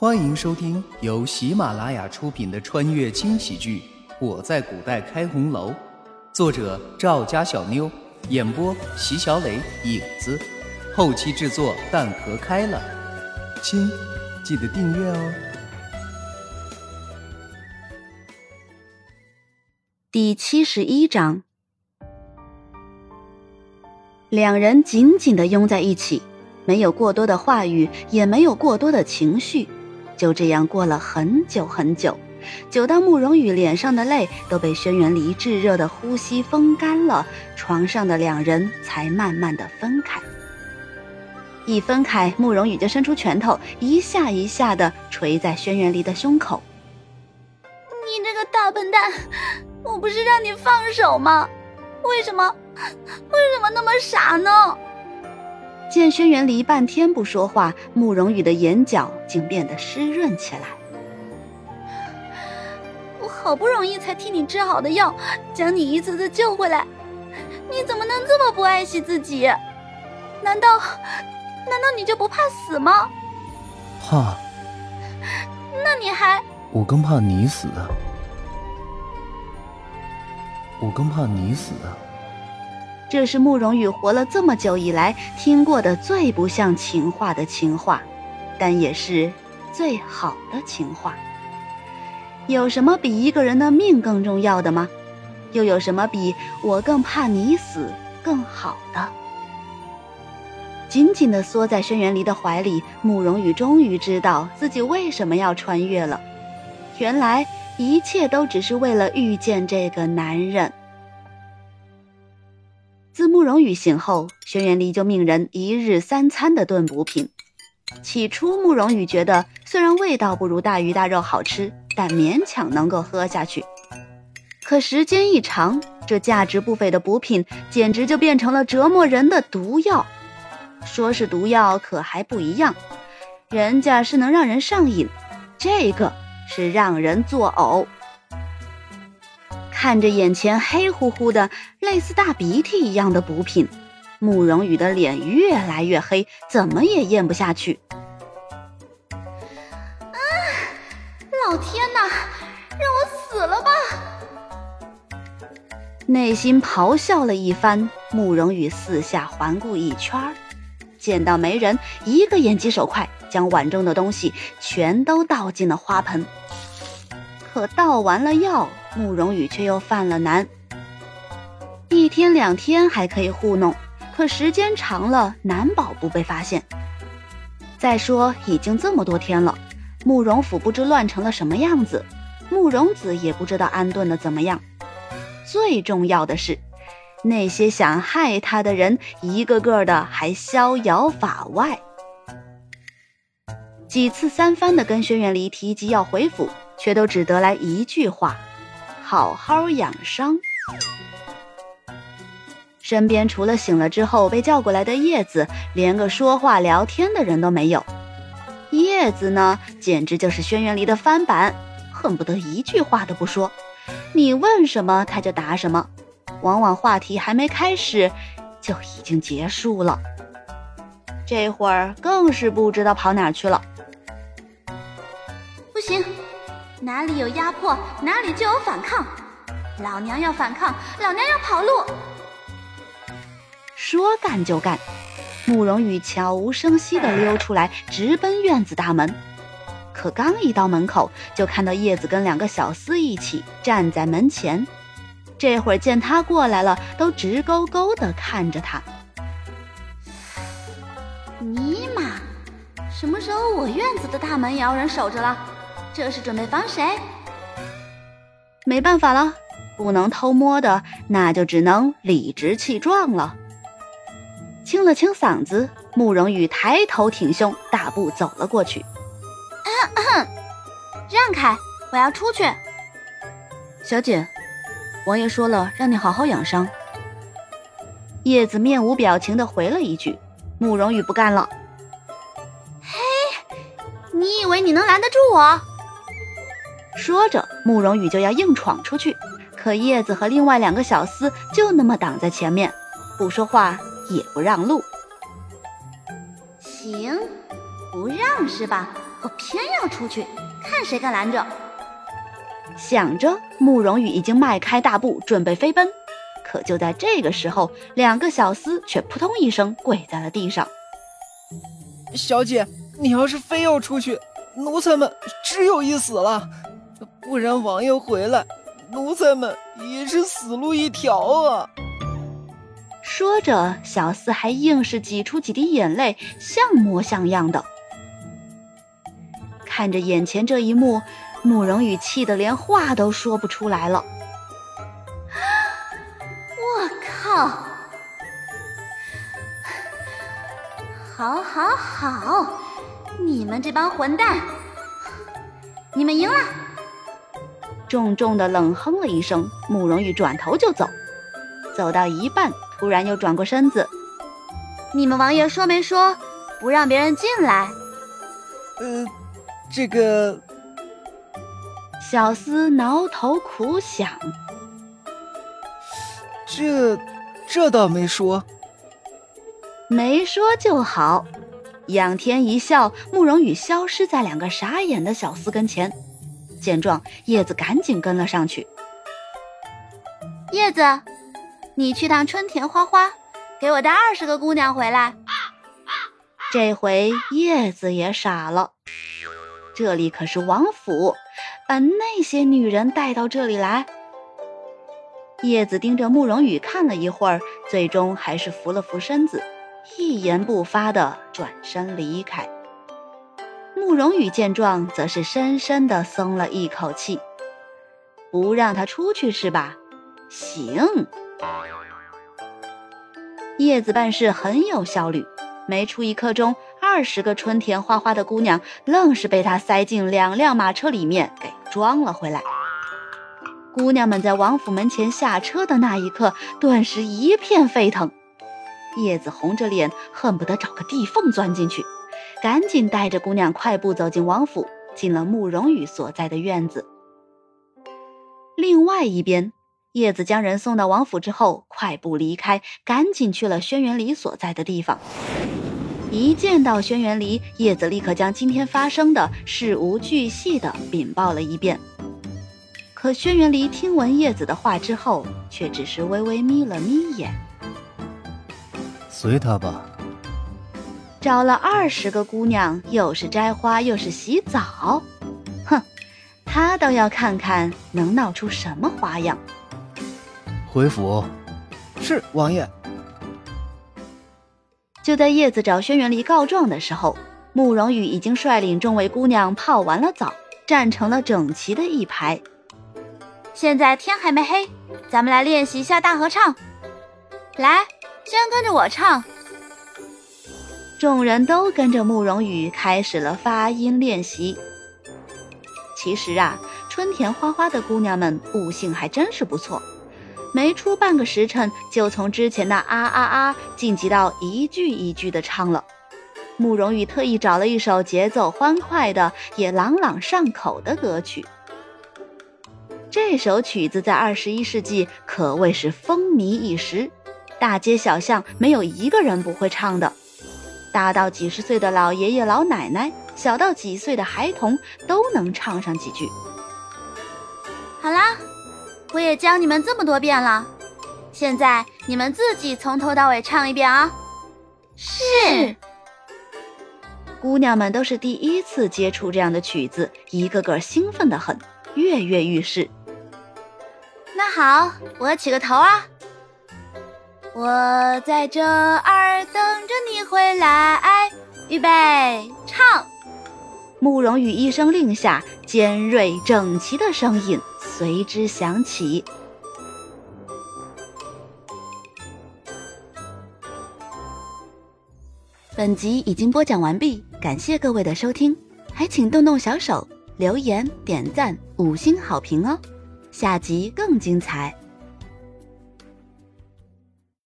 欢迎收听由喜马拉雅出品的穿越轻喜剧《我在古代开红楼》，作者赵家小妞，演播席小磊、影子，后期制作蛋壳开了。亲，记得订阅哦。第七十一章，两人紧紧的拥在一起，没有过多的话语，也没有过多的情绪。就这样过了很久很久，久到慕容羽脸上的泪都被轩辕离炙热的呼吸风干了，床上的两人才慢慢的分开。一分开，慕容羽就伸出拳头，一下一下的捶在轩辕离的胸口。你这个大笨蛋，我不是让你放手吗？为什么，为什么那么傻呢？见轩辕离半天不说话，慕容羽的眼角竟变得湿润起来。我好不容易才替你治好的药，将你一次次救回来，你怎么能这么不爱惜自己？难道，难道你就不怕死吗？怕。那你还……我更怕你死啊！我更怕你死啊！这是慕容羽活了这么久以来听过的最不像情话的情话，但也是最好的情话。有什么比一个人的命更重要的吗？又有什么比我更怕你死更好的？紧紧地缩在轩辕离的怀里，慕容羽终于知道自己为什么要穿越了。原来一切都只是为了遇见这个男人。自慕容羽醒后，轩辕离就命人一日三餐的炖补品。起初，慕容羽觉得虽然味道不如大鱼大肉好吃，但勉强能够喝下去。可时间一长，这价值不菲的补品简直就变成了折磨人的毒药。说是毒药，可还不一样，人家是能让人上瘾，这个是让人作呕。看着眼前黑乎乎的、类似大鼻涕一样的补品，慕容羽的脸越来越黑，怎么也咽不下去。啊！老天哪，让我死了吧！内心咆哮了一番，慕容羽四下环顾一圈，见到没人，一个眼疾手快，将碗中的东西全都倒进了花盆。可倒完了药。慕容羽却又犯了难，一天两天还可以糊弄，可时间长了，难保不被发现。再说，已经这么多天了，慕容府不知乱成了什么样子，慕容子也不知道安顿的怎么样。最重要的是，那些想害他的人，一个个的还逍遥法外。几次三番的跟轩辕离提及要回府，却都只得来一句话。好好养伤。身边除了醒了之后被叫过来的叶子，连个说话聊天的人都没有。叶子呢，简直就是轩辕离的翻版，恨不得一句话都不说，你问什么他就答什么，往往话题还没开始就已经结束了。这会儿更是不知道跑哪去了。不行。哪里有压迫，哪里就有反抗。老娘要反抗，老娘要跑路。说干就干，慕容羽悄无声息地溜出来，直奔院子大门。可刚一到门口，就看到叶子跟两个小厮一起站在门前。这会儿见他过来了，都直勾勾地看着他。尼玛，什么时候我院子的大门也要人守着了？这是准备防谁？没办法了，不能偷摸的，那就只能理直气壮了。清了清嗓子，慕容羽抬头挺胸，大步走了过去。让开，我要出去。小姐，王爷说了，让你好好养伤。叶子面无表情的回了一句。慕容羽不干了。嘿，你以为你能拦得住我？说着，慕容羽就要硬闯出去，可叶子和另外两个小厮就那么挡在前面，不说话也不让路。行，不让是吧？我偏要出去，看谁敢拦着！想着，慕容羽已经迈开大步准备飞奔，可就在这个时候，两个小厮却扑通一声跪在了地上。小姐，你要是非要出去，奴才们只有一死了；不然王爷回来，奴才们也是死路一条啊！说着，小四还硬是挤出几滴眼泪，像模像样的。看着眼前这一幕，慕容羽气得连话都说不出来了。我靠！好，好，好！你们这帮混蛋，你们赢了！重重的冷哼了一声，慕容羽转头就走，走到一半，突然又转过身子：“你们王爷说没说不让别人进来？”呃。这个小厮挠头苦想，这这倒没说，没说就好。仰天一笑，慕容羽消失在两个傻眼的小厮跟前。见状，叶子赶紧跟了上去。叶子，你去趟春田花花，给我带二十个姑娘回来。这回叶子也傻了。这里可是王府，把那些女人带到这里来。叶子盯着慕容羽看了一会儿，最终还是扶了扶身子，一言不发的转身离开。慕容羽见状，则是深深的松了一口气。不让他出去是吧？行。叶子办事很有效率，没出一刻钟。二十个春田花花的姑娘，愣是被他塞进两辆马车里面给装了回来。姑娘们在王府门前下车的那一刻，顿时一片沸腾。叶子红着脸，恨不得找个地缝钻进去，赶紧带着姑娘快步走进王府，进了慕容羽所在的院子。另外一边，叶子将人送到王府之后，快步离开，赶紧去了轩辕离所在的地方。一见到轩辕离，叶子立刻将今天发生的事无巨细的禀报了一遍。可轩辕离听闻叶子的话之后，却只是微微眯了眯眼。随他吧。找了二十个姑娘，又是摘花又是洗澡，哼，他倒要看看能闹出什么花样。回府。是王爷。就在叶子找轩辕离告状的时候，慕容羽已经率领众位姑娘泡完了澡，站成了整齐的一排。现在天还没黑，咱们来练习一下大合唱。来，先跟着我唱。众人都跟着慕容羽开始了发音练习。其实啊，春田花花的姑娘们悟性还真是不错。没出半个时辰，就从之前的啊啊啊晋级到一句一句的唱了。慕容羽特意找了一首节奏欢快的、也朗朗上口的歌曲。这首曲子在二十一世纪可谓是风靡一时，大街小巷没有一个人不会唱的。大到几十岁的老爷爷老奶奶，小到几岁的孩童，都能唱上几句。好啦。我也教你们这么多遍了，现在你们自己从头到尾唱一遍啊！是。姑娘们都是第一次接触这样的曲子，一个个兴奋的很，跃跃欲试。那好，我起个头啊！我在这儿等着你回来，预备，唱。慕容羽一声令下，尖锐整齐的声音。随之响起。本集已经播讲完毕，感谢各位的收听，还请动动小手留言、点赞、五星好评哦！下集更精彩。